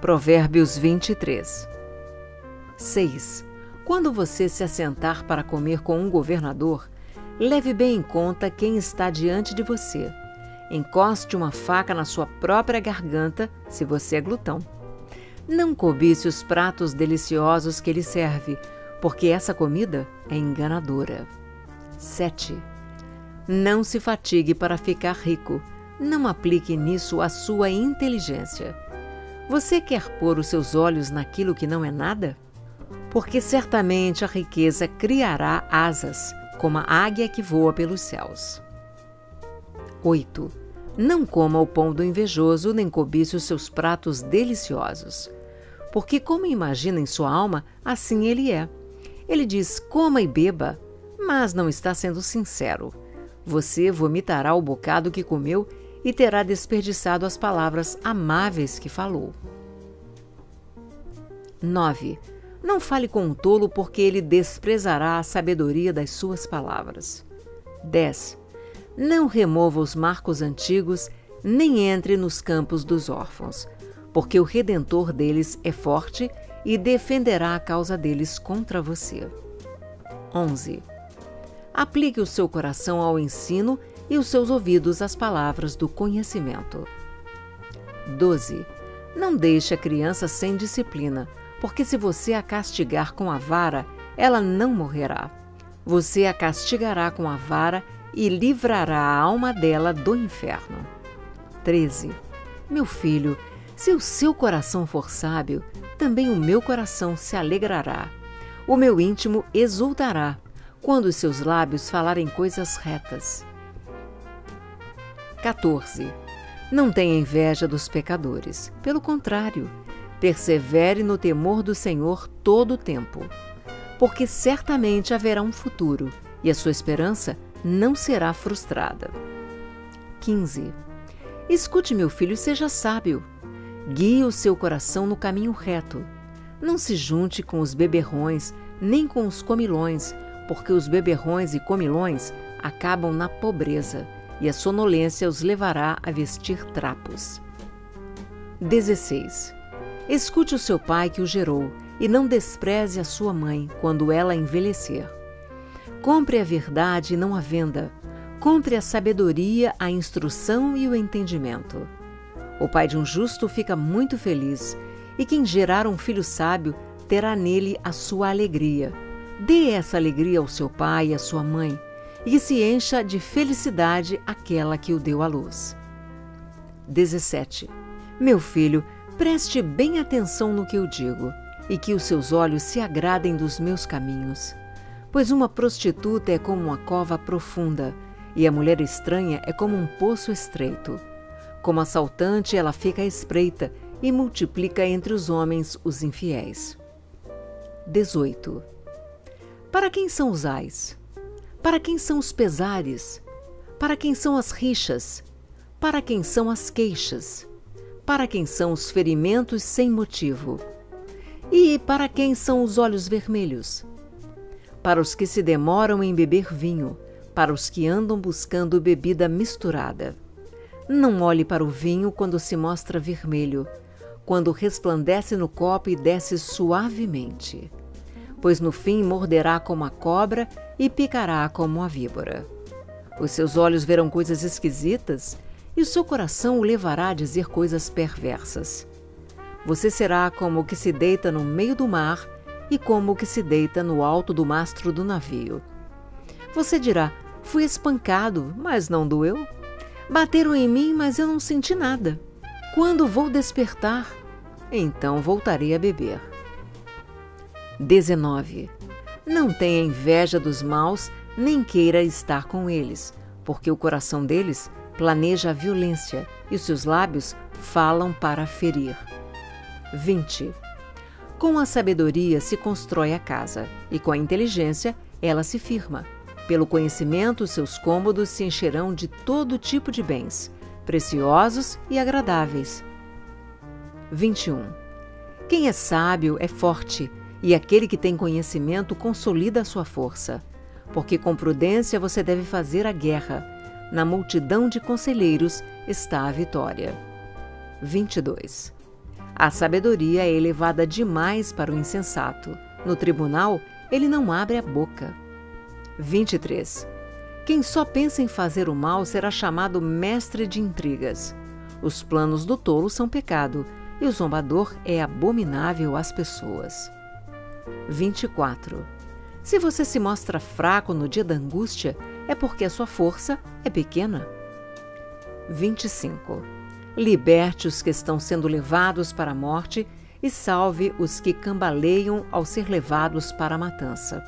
Provérbios 23. 6. Quando você se assentar para comer com um governador, leve bem em conta quem está diante de você. Encoste uma faca na sua própria garganta se você é glutão. Não cobice os pratos deliciosos que ele serve, porque essa comida é enganadora. 7. Não se fatigue para ficar rico. Não aplique nisso a sua inteligência. Você quer pôr os seus olhos naquilo que não é nada? Porque certamente a riqueza criará asas, como a águia que voa pelos céus. 8. Não coma o pão do invejoso, nem cobice os seus pratos deliciosos. Porque, como imagina em sua alma, assim ele é. Ele diz: coma e beba, mas não está sendo sincero. Você vomitará o bocado que comeu e terá desperdiçado as palavras amáveis que falou. 9. Não fale com um tolo, porque ele desprezará a sabedoria das suas palavras. 10. Não remova os marcos antigos, nem entre nos campos dos órfãos, porque o redentor deles é forte e defenderá a causa deles contra você. 11. Aplique o seu coração ao ensino e os seus ouvidos às palavras do conhecimento. 12. Não deixe a criança sem disciplina, porque se você a castigar com a vara, ela não morrerá. Você a castigará com a vara e livrará a alma dela do inferno. 13. Meu filho, se o seu coração for sábio, também o meu coração se alegrará. O meu íntimo exultará quando os seus lábios falarem coisas retas. 14. Não tenha inveja dos pecadores. Pelo contrário, persevere no temor do Senhor todo o tempo, porque certamente haverá um futuro e a sua esperança não será frustrada. 15. Escute, meu filho, e seja sábio. Guie o seu coração no caminho reto. Não se junte com os beberrões, nem com os comilões, porque os beberrões e comilões acabam na pobreza, e a sonolência os levará a vestir trapos. 16. Escute o seu pai que o gerou, e não despreze a sua mãe quando ela envelhecer. Compre a verdade e não a venda. Compre a sabedoria, a instrução e o entendimento. O pai de um justo fica muito feliz, e quem gerar um filho sábio terá nele a sua alegria. Dê essa alegria ao seu pai e à sua mãe, e que se encha de felicidade aquela que o deu à luz. 17. Meu filho, preste bem atenção no que eu digo, e que os seus olhos se agradem dos meus caminhos. Pois uma prostituta é como uma cova profunda, e a mulher estranha é como um poço estreito. Como assaltante, ela fica espreita e multiplica entre os homens os infiéis. 18. Para quem são os ais? Para quem são os pesares? Para quem são as rixas? Para quem são as queixas? Para quem são os ferimentos sem motivo? E para quem são os olhos vermelhos? Para os que se demoram em beber vinho, para os que andam buscando bebida misturada. Não olhe para o vinho quando se mostra vermelho, quando resplandece no copo e desce suavemente pois no fim morderá como a cobra e picará como a víbora. Os seus olhos verão coisas esquisitas e o seu coração o levará a dizer coisas perversas. Você será como o que se deita no meio do mar e como o que se deita no alto do mastro do navio. Você dirá: Fui espancado, mas não doeu. Bateram em mim, mas eu não senti nada. Quando vou despertar? Então voltarei a beber. 19. Não tenha inveja dos maus, nem queira estar com eles, porque o coração deles planeja a violência e os seus lábios falam para ferir. 20. Com a sabedoria se constrói a casa, e com a inteligência ela se firma. Pelo conhecimento, seus cômodos se encherão de todo tipo de bens, preciosos e agradáveis. 21. Quem é sábio é forte e aquele que tem conhecimento consolida a sua força, porque com prudência você deve fazer a guerra. Na multidão de conselheiros está a vitória. 22. A sabedoria é elevada demais para o insensato. No tribunal, ele não abre a boca. 23. Quem só pensa em fazer o mal será chamado mestre de intrigas. Os planos do tolo são pecado, e o zombador é abominável às pessoas. 24. Se você se mostra fraco no dia da angústia, é porque a sua força é pequena. 25. Liberte os que estão sendo levados para a morte e salve os que cambaleiam ao ser levados para a matança.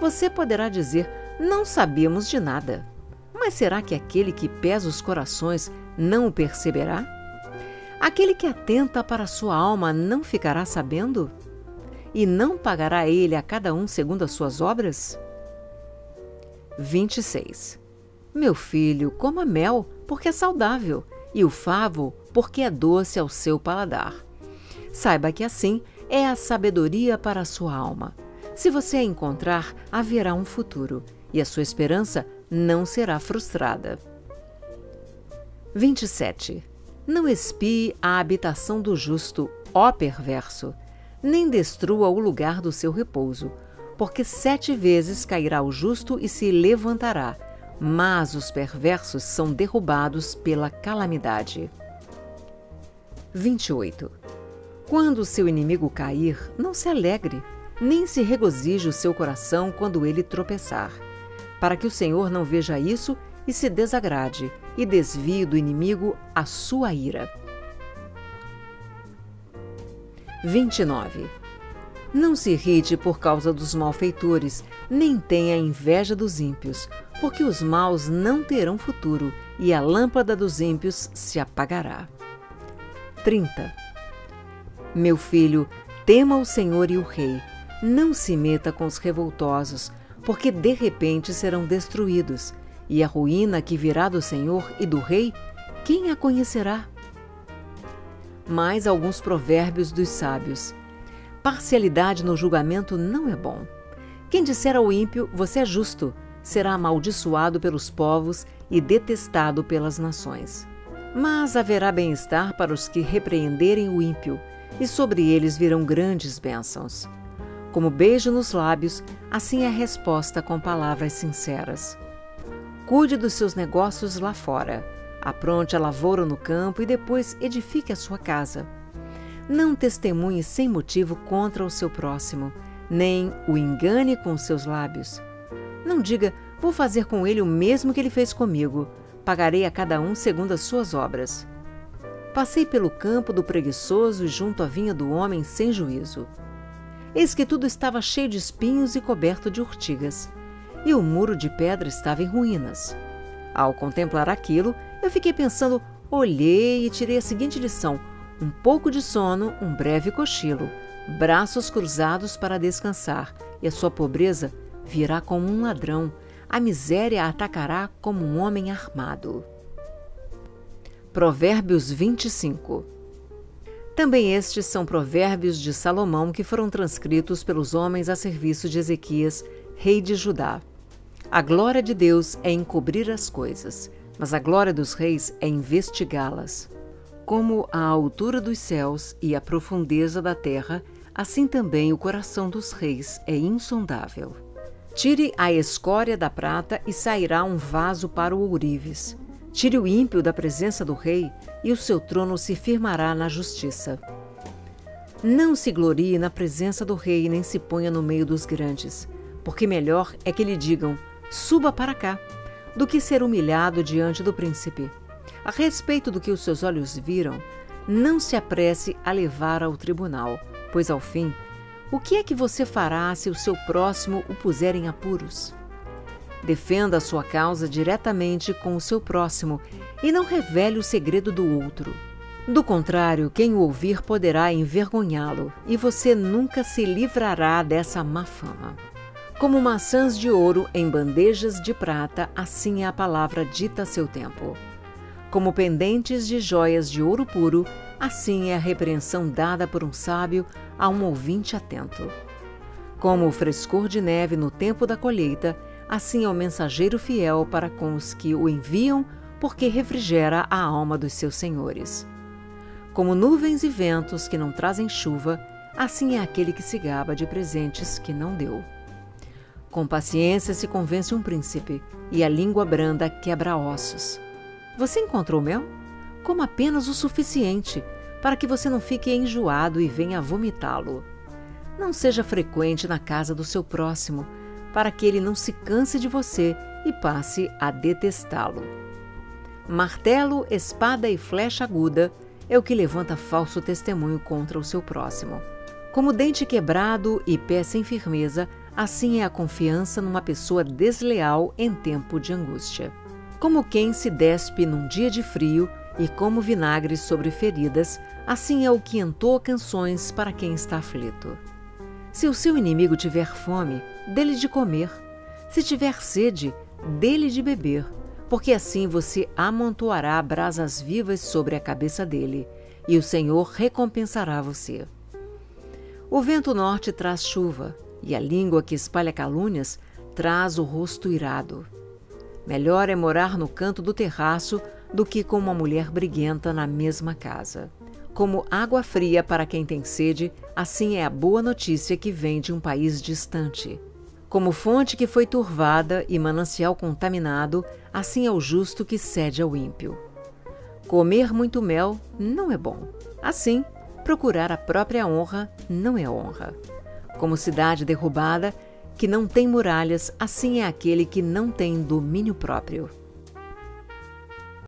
Você poderá dizer: Não sabíamos de nada. Mas será que aquele que pesa os corações não o perceberá? Aquele que atenta para a sua alma não ficará sabendo? E não pagará ele a cada um segundo as suas obras? 26. Meu filho, coma mel, porque é saudável, e o favo, porque é doce ao seu paladar. Saiba que assim é a sabedoria para a sua alma. Se você a encontrar, haverá um futuro, e a sua esperança não será frustrada. 27. Não espie a habitação do justo, ó perverso, nem destrua o lugar do seu repouso, porque sete vezes cairá o justo e se levantará, mas os perversos são derrubados pela calamidade. 28. Quando seu inimigo cair, não se alegre, nem se regozije o seu coração quando ele tropeçar, para que o Senhor não veja isso e se desagrade, e desvie do inimigo a sua ira. 29. Não se irrite por causa dos malfeitores, nem tenha inveja dos ímpios, porque os maus não terão futuro e a lâmpada dos ímpios se apagará. 30. Meu filho, tema o Senhor e o Rei. Não se meta com os revoltosos, porque de repente serão destruídos, e a ruína que virá do Senhor e do Rei, quem a conhecerá? Mais alguns provérbios dos sábios. Parcialidade no julgamento não é bom. Quem disser ao ímpio, você é justo, será amaldiçoado pelos povos e detestado pelas nações. Mas haverá bem-estar para os que repreenderem o ímpio, e sobre eles virão grandes bênçãos. Como beijo nos lábios, assim é a resposta com palavras sinceras. Cuide dos seus negócios lá fora. Apronte a lavoura no campo e depois edifique a sua casa. Não testemunhe sem motivo contra o seu próximo, nem o engane com seus lábios. Não diga, vou fazer com ele o mesmo que ele fez comigo. Pagarei a cada um segundo as suas obras. Passei pelo campo do preguiçoso e junto à vinha do homem sem juízo. Eis que tudo estava cheio de espinhos e coberto de urtigas e o muro de pedra estava em ruínas. Ao contemplar aquilo, eu fiquei pensando, olhei e tirei a seguinte lição: um pouco de sono, um breve cochilo, braços cruzados para descansar, e a sua pobreza virá como um ladrão, a miséria atacará como um homem armado. Provérbios 25 Também estes são provérbios de Salomão que foram transcritos pelos homens a serviço de Ezequias, rei de Judá. A glória de Deus é encobrir as coisas, mas a glória dos reis é investigá-las. Como a altura dos céus e a profundeza da terra, assim também o coração dos reis é insondável. Tire a escória da prata e sairá um vaso para o ourives. Tire o ímpio da presença do rei e o seu trono se firmará na justiça. Não se glorie na presença do rei nem se ponha no meio dos grandes, porque melhor é que lhe digam: suba para cá, do que ser humilhado diante do príncipe. A respeito do que os seus olhos viram, não se apresse a levar ao tribunal, pois ao fim, o que é que você fará se o seu próximo o puser em apuros? Defenda a sua causa diretamente com o seu próximo e não revele o segredo do outro. Do contrário, quem o ouvir poderá envergonhá-lo e você nunca se livrará dessa má fama. Como maçãs de ouro em bandejas de prata, assim é a palavra dita a seu tempo. Como pendentes de joias de ouro puro, assim é a repreensão dada por um sábio a um ouvinte atento. Como o frescor de neve no tempo da colheita, assim é o mensageiro fiel para com os que o enviam, porque refrigera a alma dos seus senhores. Como nuvens e ventos que não trazem chuva, assim é aquele que se gaba de presentes que não deu. Com paciência se convence um príncipe, e a língua branda quebra ossos. Você encontrou mel? Coma apenas o suficiente para que você não fique enjoado e venha vomitá-lo. Não seja frequente na casa do seu próximo, para que ele não se canse de você e passe a detestá-lo. Martelo, espada e flecha aguda é o que levanta falso testemunho contra o seu próximo. Como dente quebrado e pé sem firmeza, assim é a confiança numa pessoa desleal em tempo de angústia. Como quem se despe num dia de frio e como vinagre sobre feridas, assim é o que entoa canções para quem está aflito. Se o seu inimigo tiver fome, dele de comer. Se tiver sede, dele de beber, porque assim você amontoará brasas vivas sobre a cabeça dele, e o Senhor recompensará você. O vento norte traz chuva, e a língua que espalha calúnias traz o rosto irado. Melhor é morar no canto do terraço do que com uma mulher briguenta na mesma casa. Como água fria para quem tem sede, assim é a boa notícia que vem de um país distante. Como fonte que foi turvada e manancial contaminado, assim é o justo que cede ao ímpio. Comer muito mel não é bom. Assim, procurar a própria honra não é honra. Como cidade derrubada, que não tem muralhas, assim é aquele que não tem domínio próprio.